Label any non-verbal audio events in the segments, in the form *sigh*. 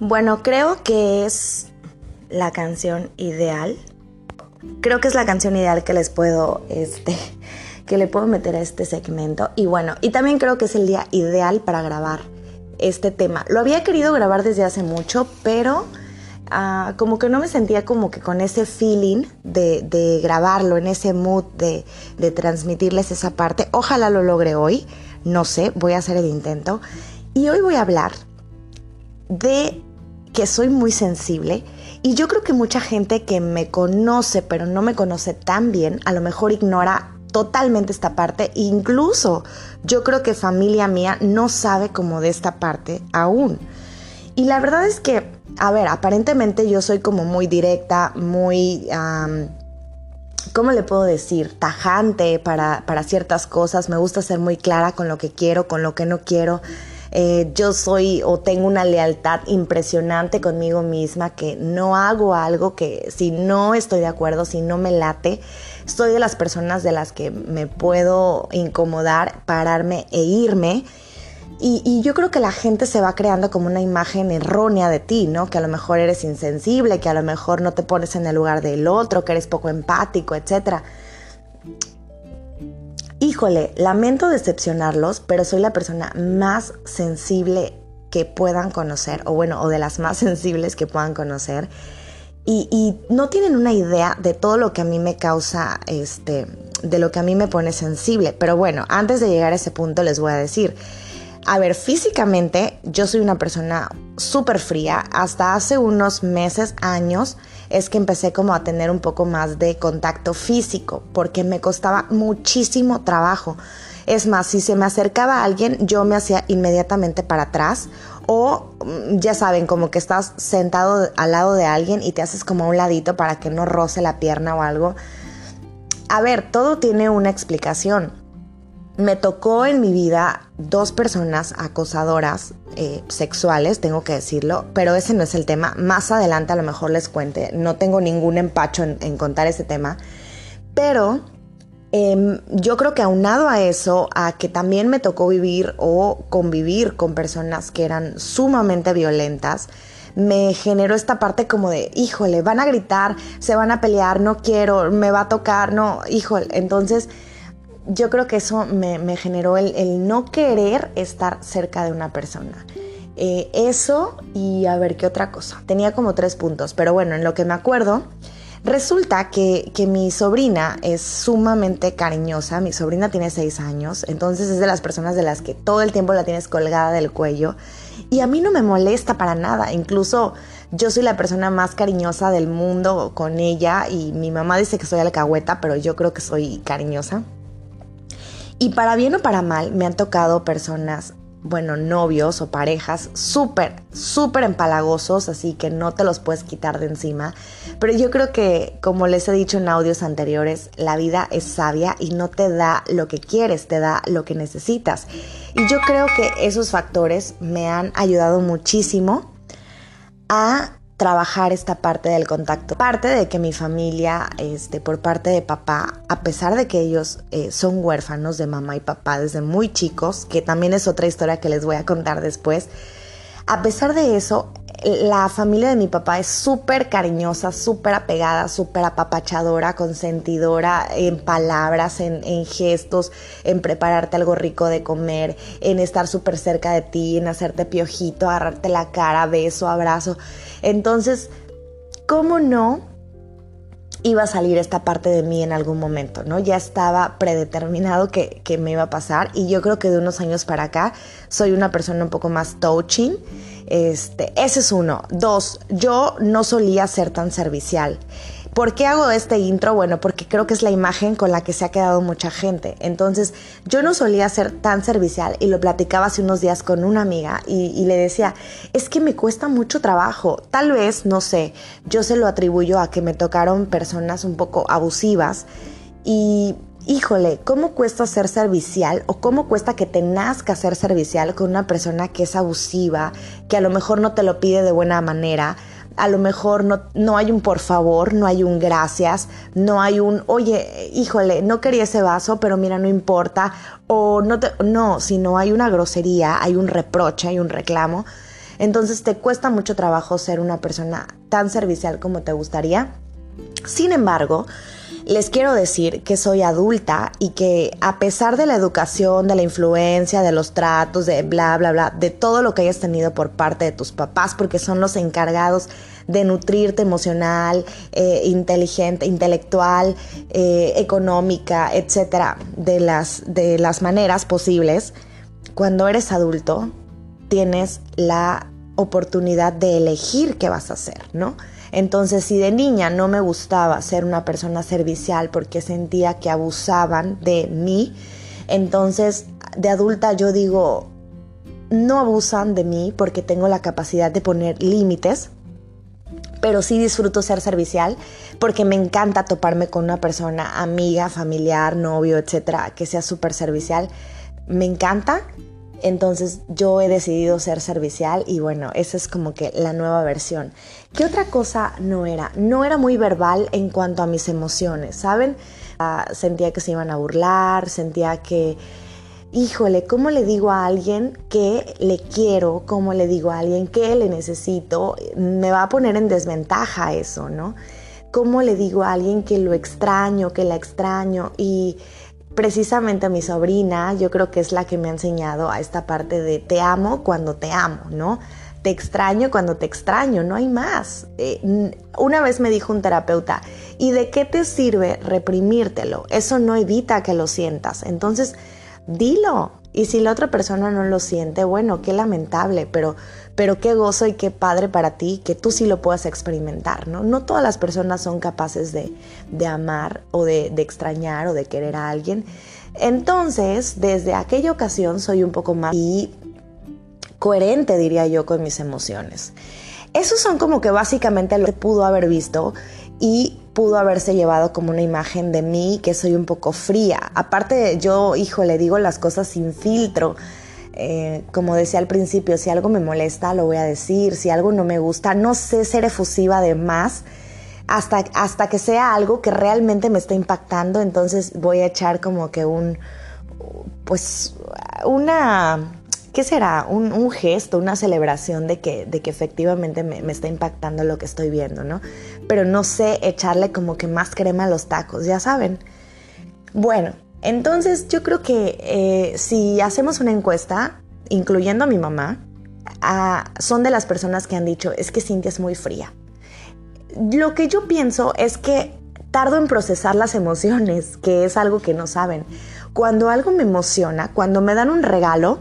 Bueno, creo que es la canción ideal. Creo que es la canción ideal que les puedo, este, *laughs* que le puedo meter a este segmento. Y bueno, y también creo que es el día ideal para grabar este tema. Lo había querido grabar desde hace mucho, pero ah, como que no me sentía como que con ese feeling de, grabarlo, en ese mood de, de transmitirles esa parte. Ojalá lo logre hoy. No sé, voy a hacer el intento. Y hoy voy a hablar de que soy muy sensible y yo creo que mucha gente que me conoce pero no me conoce tan bien a lo mejor ignora totalmente esta parte. Incluso yo creo que familia mía no sabe como de esta parte aún. Y la verdad es que, a ver, aparentemente yo soy como muy directa, muy... ¿Cómo le puedo decir? Tajante para, para ciertas cosas. Me gusta ser muy clara con lo que quiero, con lo que no quiero. Eh, yo soy o tengo una lealtad impresionante conmigo misma que no hago algo que si no estoy de acuerdo, si no me late, soy de las personas de las que me puedo incomodar, pararme e irme. Y, yo creo que la gente se va creando como una imagen errónea de ti, ¿no? Que a lo mejor eres insensible, que a lo mejor no te pones en el lugar del otro, que eres poco empático, etc. Híjole, lamento decepcionarlos, pero soy la persona más sensible que puedan conocer, o bueno, o de las más *laughs* sensibles que puedan conocer. Y, no tienen una idea de todo lo que a mí me causa, este, de lo que a mí me pone sensible. Pero bueno, antes de llegar a ese punto les voy a decir, a ver, físicamente yo soy una persona súper fría. Hasta hace unos meses, años, es que empecé como a tener un poco más de contacto físico, porque me costaba muchísimo trabajo. Es más, si se me acercaba a alguien, yo me hacía inmediatamente para atrás o mm, ya saben, como que estás sentado al lado de alguien y te haces como un ladito para que no roce la pierna o algo. A ver, todo tiene una explicación. Me tocó en mi vida dos personas acosadoras eh, sexuales, tengo que decirlo, pero ese no es el tema. Más adelante a lo mejor les cuente. No tengo ningún empacho en contar ese tema. Pero Em, yo creo que aunado a eso, a que también me tocó vivir o convivir con personas que eran sumamente violentas, me generó esta parte como de, híjole, van a gritar, se van a pelear, no quiero, me va a tocar, no, híjole. Entonces, yo creo que eso me, generó el, no querer estar cerca de una persona. Eh, eso y a ver qué otra cosa. Tenía como tres puntos, pero bueno, en lo que me acuerdo, Resulta que, mi sobrina es sumamente cariñosa, mi sobrina tiene seis años, entonces es de las personas de las que todo el tiempo la tienes colgada del cuello y a mí no me molesta para nada, incluso yo soy la persona más cariñosa del mundo con ella y mi mamá dice que soy alcahueta, pero yo creo que soy cariñosa. Y para bien o para mal, me han tocado personas bueno, novios o parejas súper, súper empalagosos, así que no te los puedes quitar de encima. Pero yo creo que, como les he dicho en audios anteriores, la vida es sabia y no te da lo que quieres, te da lo que necesitas. Y yo creo que esos factores me han ayudado muchísimo a trabajar esta parte del contacto. Parte de que mi familia, este, por parte de papá, a pesar de que ellos eh, son huérfanos de mamá y papá desde muy chicos, que también es otra historia que les voy a contar después, a pesar de eso, la familia de mi papá es súper cariñosa, súper apegada, súper apapachadora, consentidora en palabras, en, gestos, en prepararte algo rico de comer, en estar súper cerca de ti, en hacerte piojito, agarrarte la cara, beso, abrazo. Entonces, ¿cómo no iba a salir esta parte de mí en algún momento, ¿no? Ya estaba predeterminado que, que me iba a pasar y yo creo que de unos años para acá soy una persona un poco más touching este, ese es uno. Dos, yo no solía ser tan servicial. ¿Por qué hago este intro? Bueno, porque creo que es la imagen con la que se ha quedado mucha gente. Entonces, yo no solía ser tan servicial y lo platicaba hace unos días con una amiga y, y, le decía, es que me cuesta mucho trabajo. Tal vez, no sé, yo se lo atribuyo a que me tocaron personas un poco abusivas y híjole, ¿cómo cuesta ser servicial o cómo cuesta que te nazca ser servicial con una persona que es abusiva, que a lo mejor no te lo pide de buena manera? A lo mejor no, no hay un por favor, no hay un gracias, no hay un, oye, híjole, no quería ese vaso, pero mira, no importa. O no, te, no, sino hay una grosería, hay un reproche, hay un reclamo. Entonces te cuesta mucho trabajo ser una persona tan servicial como te gustaría. Sin embargo, les quiero decir que soy adulta y que a pesar de la educación, de la influencia, de los tratos, de bla, bla, bla, de todo lo que hayas tenido por parte de tus papás, porque son los encargados de nutrirte emocional, eh, inteligente, intelectual, eh, económica, etcétera, de las, de las maneras posibles, cuando eres adulto, tienes la oportunidad de elegir qué vas a hacer, ¿no? Entonces, si de niña no me gustaba ser una persona servicial porque sentía que abusaban de mí, entonces de adulta yo digo, no abusan de mí porque tengo la capacidad de poner límites, pero sí disfruto ser servicial porque me encanta toparme con una persona, amiga, familiar, novio, etcétera, que sea súper servicial. Me encanta entonces yo he decidido ser servicial y bueno, esa es como que la nueva versión. ¿Qué otra cosa no era? No era muy verbal en cuanto a mis emociones, ¿saben? Ah, sentía que se iban a burlar, sentía que, híjole, ¿cómo le digo a alguien que le quiero? ¿Cómo le digo a alguien que le necesito? Me va a poner en desventaja eso, ¿no? ¿Cómo le digo a alguien que lo extraño, que la extraño? Y precisamente mi sobrina, yo creo que es la que me ha enseñado a esta parte de te amo cuando te amo, ¿no? Te extraño cuando te extraño, no hay más. Eh, una vez me dijo un terapeuta, ¿y de qué te sirve reprimírtelo? Eso no evita que lo sientas. Entonces, dilo. Y si la otra persona no lo siente, bueno, qué lamentable, pero, pero qué gozo y qué padre para ti que tú sí lo puedas experimentar, ¿no? No todas las personas son capaces de, amar o de, de, extrañar o de querer a alguien. Entonces, desde aquella ocasión soy un poco más y coherente, diría yo, con mis emociones. Esos son como que básicamente lo que pudo haber visto y pudo haberse llevado como una imagen de mí que soy un poco fría. Aparte, yo, hijo, le digo las cosas sin filtro. Eh, como decía al principio, si algo me molesta, lo voy a decir. Si algo no me gusta, no sé ser efusiva de más. Hasta, hasta que sea algo que realmente me está impactando, entonces voy a echar como que un, pues, una, ¿qué será? Un, gesto, una celebración de que, de que efectivamente me, está impactando lo que estoy viendo, ¿no? Pero no sé echarle como que más crema a los tacos, ya saben. Bueno, entonces yo creo que eh, si hacemos una encuesta, incluyendo a mi mamá, son de las personas que han dicho, es que Cintia es muy fría. Lo que yo pienso es que tardo en procesar las emociones, que es algo que no saben. Cuando algo me emociona, cuando me dan un regalo,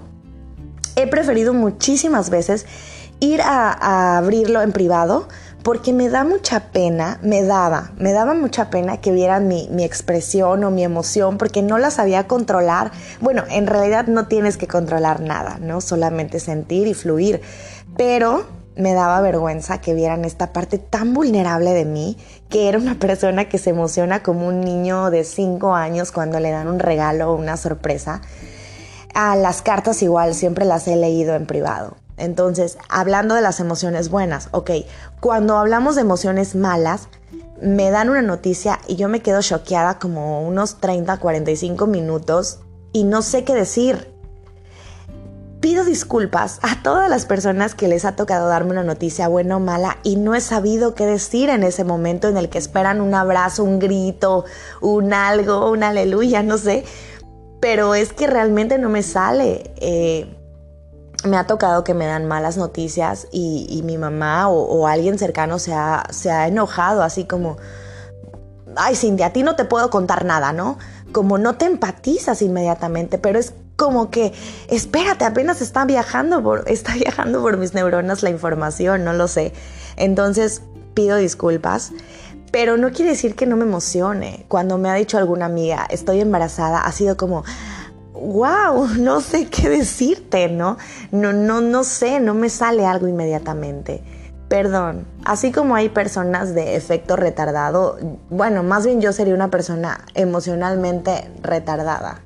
he preferido muchísimas veces ir a, abrirlo en privado porque me da mucha pena, me daba, me daba mucha pena que vieran mi, mi, expresión o mi emoción porque no la sabía controlar. Bueno, en realidad no tienes que controlar nada, ¿no? Solamente sentir y fluir. Pero me daba vergüenza que vieran esta parte tan vulnerable de mí, que era una persona que se emociona como un niño de 5 años cuando le dan un regalo o una sorpresa. A las cartas igual siempre las he leído en privado. Entonces, hablando de las emociones buenas, ok, cuando hablamos de emociones malas, me dan una noticia y yo me quedo choqueada como unos 30, 45 minutos y no sé qué decir. Pido disculpas a todas las personas que les ha tocado darme una noticia buena o mala y no he sabido qué decir en ese momento en el que esperan un abrazo, un grito, un algo, un aleluya, no sé pero es que realmente no me sale. Eh, me ha tocado que me dan malas noticias y, mi mamá o, alguien cercano se ha, se ha enojado, así como, ay Cintia, a ti no te puedo contar nada, ¿no? Como no te empatizas inmediatamente, pero es como que, espérate, apenas está viajando por, *laughs* está viajando por mis neuronas la información, no lo sé. Entonces pido disculpas. Pero no quiere decir que no me emocione. Cuando me ha dicho alguna amiga, estoy embarazada, ha sido como, wow, *laughs* no sé qué decirte, ¿no? No, no, no sé, no me sale algo inmediatamente. Perdón, así como hay personas de efecto retardado, bueno, más bien yo sería una persona emocionalmente retardada.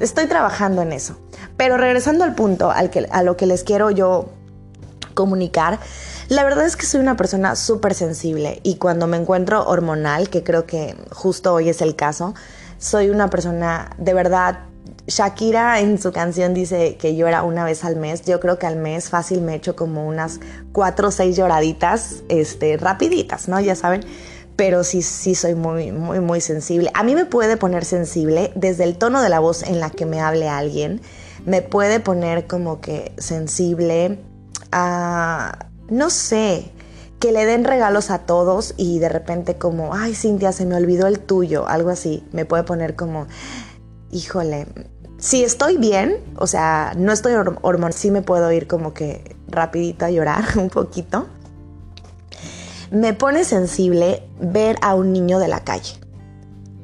Estoy trabajando en eso. Pero regresando al punto al que, a lo que les quiero yo comunicar, la verdad es que soy una persona súper sensible y cuando me encuentro hormonal, que creo que justo hoy es el caso, soy una persona de verdad Shakira en su canción dice que llora una vez al mes. Yo creo que al mes fácil me echo como unas cuatro o seis lloraditas, este, rapiditas, ¿no? Ya saben. Pero sí, sí soy muy, muy, muy sensible. A mí me puede poner sensible desde el tono de la voz en la que me hable alguien. Me puede poner como que sensible a, no sé, que le den regalos a todos y de repente como, ay Cintia, se me olvidó el tuyo, algo así. Me puede poner como, híjole, si estoy bien, o sea, no estoy hormonal, sí me puedo ir como que rapidito a llorar *laughs* un poquito. Me pone sensible ver a un niño de la calle.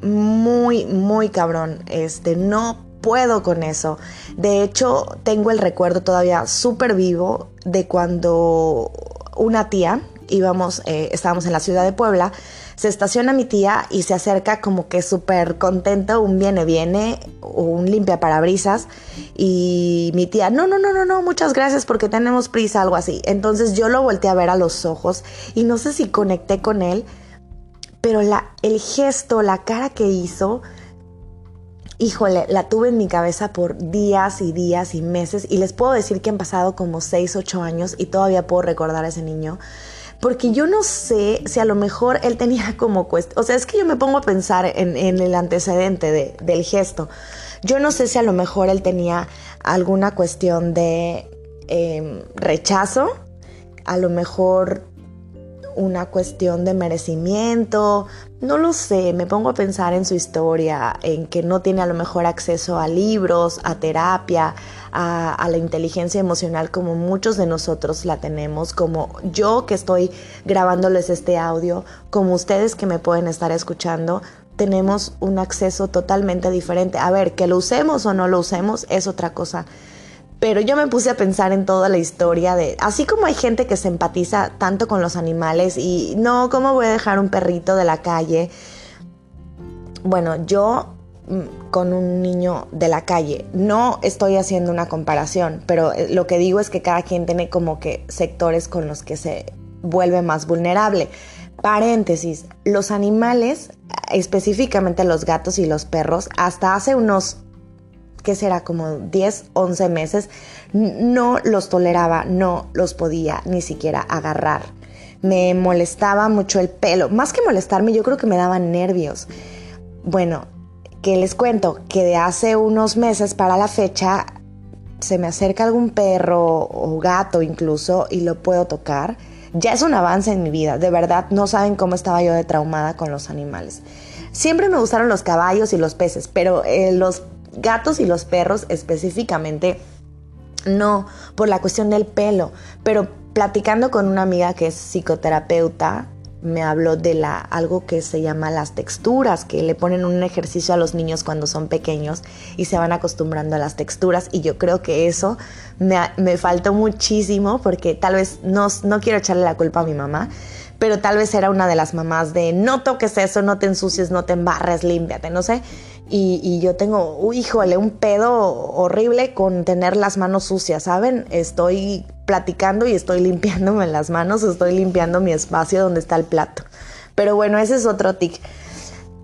Muy, muy cabrón. Este, no puedo con eso. De hecho, tengo el recuerdo todavía súper vivo de cuando una tía, íbamos, eh, estábamos en la ciudad de Puebla, se estaciona mi tía y se acerca como que súper contento, un viene, viene, un limpia parabrisas. Y mi tía, no, no, no, no, no, muchas gracias porque tenemos prisa, algo así. Entonces yo lo volteé a ver a los ojos y no sé si conecté con él, pero el gesto, la cara que hizo, híjole, la tuve en mi cabeza por días y días y meses y les puedo decir que han pasado como 6, 8 años y todavía puedo recordar a ese niño porque yo no sé si a lo mejor él tenía como cuestión, o sea, es que yo me pongo a pensar en, el antecedente del gesto. Yo no sé si a lo mejor él tenía alguna cuestión de em, rechazo, a lo mejor una cuestión de merecimiento, no lo sé, me pongo a pensar en su historia, en que no tiene a lo mejor acceso a libros, a terapia, a, la inteligencia emocional como muchos de nosotros la tenemos, como yo que estoy grabándoles este audio, como ustedes que me pueden estar escuchando, tenemos un acceso totalmente diferente. A ver, que lo usemos o no lo usemos es otra cosa. Pero yo me puse a pensar en toda la historia de, así como hay gente que se empatiza tanto con los animales y no, ¿cómo voy a dejar un perrito de la calle? Bueno, yo Mm, con un niño de la calle. No estoy haciendo una comparación, pero eh, lo que digo es que cada quien tiene como que sectores con los que se vuelve más vulnerable. Paréntesis, los animales, específicamente los gatos y los perros, hasta hace unos, ¿qué será? Como 10, 11 meses, no los toleraba, no los podía ni siquiera agarrar. Me molestaba mucho el pelo. Más que molestarme, yo creo que me daban nervios. Bueno, que les cuento que de hace unos meses para la fecha se me acerca algún perro o gato incluso y lo puedo tocar, ya es un avance en mi vida. De verdad, no saben cómo estaba yo de traumada con los animales. Siempre me gustaron los caballos y los peces, pero eh, los gatos y los perros específicamente no, por la cuestión del pelo. Pero platicando con una amiga que es psicoterapeuta, me habló de la, algo que se llama las texturas, que le ponen un ejercicio a los niños cuando son pequeños y se van acostumbrando a las texturas. Y yo creo que eso me, me faltó muchísimo porque tal vez no, no quiero echarle la culpa a mi mamá, pero tal vez era una de las mamás de no toques eso, no te ensucies, no te embarres, límpiate, no sé. Y, y, yo tengo, híjole, un pedo horrible con tener las manos sucias, ¿saben? Estoy platicando y estoy limpiándome las manos, estoy limpiando mi espacio donde está el plato. Pero bueno, ese es otro tic.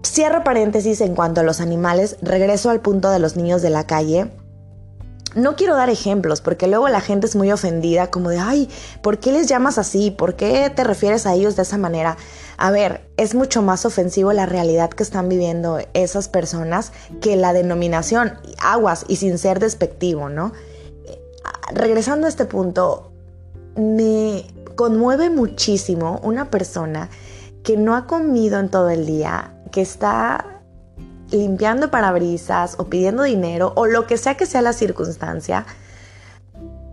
Cierro paréntesis en cuanto a los animales, regreso al punto de los niños de la calle. No quiero dar ejemplos porque luego la gente es muy ofendida como de, ay, ¿por qué les llamas así? ¿Por qué te refieres a ellos de esa manera? A ver, es mucho más ofensivo la realidad que están viviendo esas personas que la denominación, aguas y sin ser despectivo, ¿no? regresando a este punto, me conmueve muchísimo una persona que no ha comido en todo el día, que está limpiando parabrisas o pidiendo dinero o lo que sea que sea la circunstancia,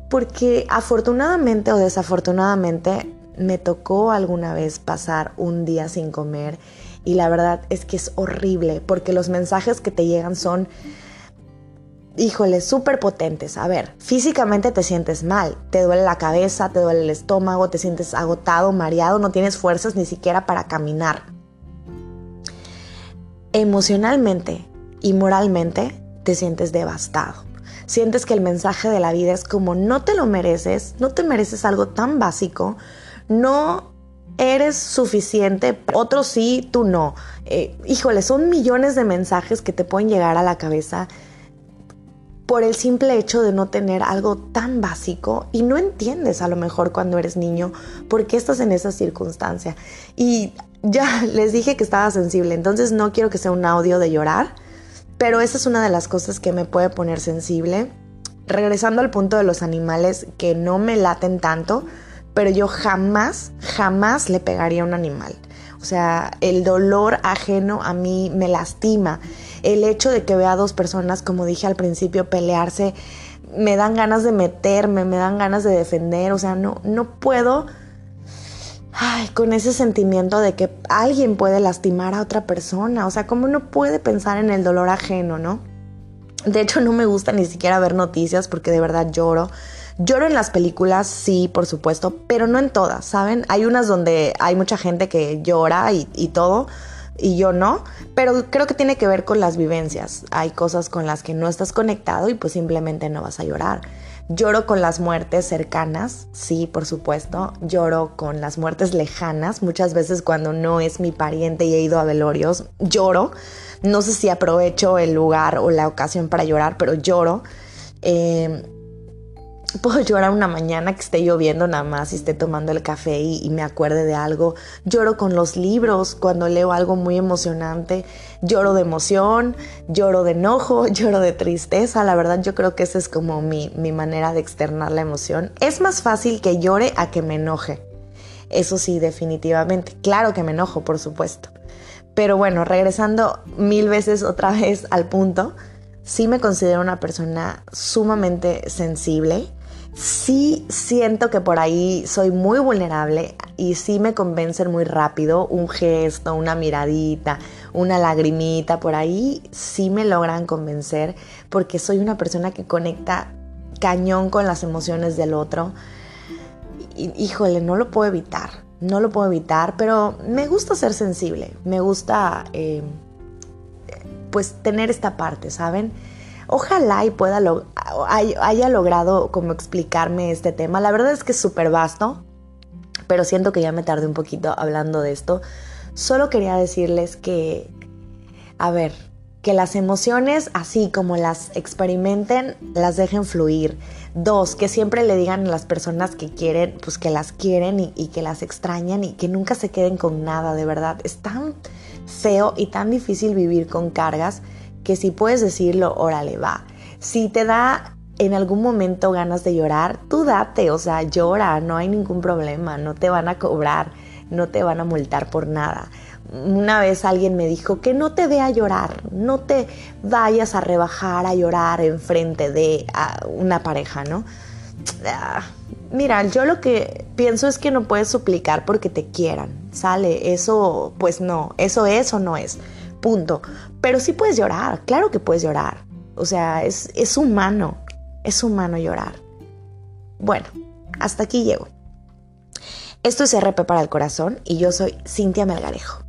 porque afortunadamente o desafortunadamente me tocó alguna vez pasar un día sin comer y la verdad es que es horrible porque los mensajes que te llegan son híjole, súper potentes. A ver, físicamente te sientes mal, te duele la cabeza, te duele el estómago, te sientes agotado, mareado, no tienes fuerzas ni siquiera para caminar. Emocionalmente y moralmente te sientes devastado. Sientes que el mensaje de la vida es como no te lo mereces, no te mereces algo tan básico, no eres suficiente, otros sí, tú no. Eh, híjole, son millones de mensajes que te pueden llegar a la cabeza por el simple hecho de no tener algo tan básico y no entiendes a lo mejor cuando eres niño por qué estás en esa circunstancia. Y ya *laughs* les dije que estaba sensible, entonces no quiero que sea un audio de llorar, pero esa es una de las cosas que me puede poner sensible. Regresando al punto de los animales que no me laten tanto, pero yo jamás, jamás le pegaría a un animal. O sea, el dolor ajeno a mí me lastima. El hecho de que vea a dos personas, como dije al principio, pelearse, me dan ganas de meterme, me dan ganas de defender. O sea, no, no puedo con ese sentimiento de que alguien puede lastimar a otra persona. O sea, ¿cómo no puede pensar en el dolor ajeno, no? De hecho, no me gusta ni siquiera ver noticias porque de verdad lloro. Lloro en las películas, sí, por supuesto, pero no en todas, ¿saben? Hay unas donde hay mucha gente que llora y, todo, y yo no, pero creo que tiene que ver con las vivencias. Hay cosas con las que no estás conectado y pues simplemente no vas a llorar. Lloro con las muertes cercanas, sí, por supuesto. Lloro con las muertes lejanas. Muchas veces cuando no es mi pariente y he ido a velorios, lloro. No sé si aprovecho el lugar o la ocasión para llorar, pero lloro. Eh, Puedo llorar una mañana que esté lloviendo nada más y esté tomando el café y, me acuerde de algo. Lloro con los libros cuando leo algo muy emocionante. Lloro de emoción, lloro de enojo, *laughs* lloro de tristeza. La verdad yo creo que esa es como mi, mi manera de externar la emoción. Es más fácil que llore a que me enoje. Eso sí, definitivamente. Claro que me enojo, por supuesto. Pero bueno, regresando mil veces otra vez al punto, sí me considero una persona sumamente sensible sí siento que por ahí soy muy vulnerable y sí me convencen muy rápido un gesto, una miradita, una lagrimita, por ahí sí me logran convencer porque soy una persona que conecta cañón con las emociones del otro. híjole, no lo puedo evitar, no lo puedo evitar, pero me gusta ser sensible, me gusta eh, pues tener esta parte, ¿saben? Ojalá y pueda haya logrado como explicarme este tema. La verdad es que es súper vasto, pero siento que ya me tardé un poquito hablando de esto. Solo quería decirles que, a ver, que las emociones, así como las experimenten, las dejen fluir. Dos, que siempre le digan a las personas que quieren, pues que las quieren y, y, que las extrañan y que nunca se queden con nada, de verdad. Es tan feo y tan difícil vivir con cargas que si puedes decirlo, órale, va. Si te da en algún momento ganas de llorar, tú date, o sea, llora, no hay ningún problema, no te van a cobrar, no te van a multar por nada. Una vez alguien me dijo que no te vea llorar, no te vayas a rebajar a llorar enfrente de una pareja, ¿no? Ah, mira, yo lo que pienso es que no puedes suplicar porque te quieran, ¿sale? Eso, pues no, eso es o no es punto. Pero sí puedes llorar, claro que puedes llorar. O sea, es, es humano, es humano llorar. Bueno, hasta aquí llego. Esto es RP para el corazón y yo soy Cintia Melgarejo.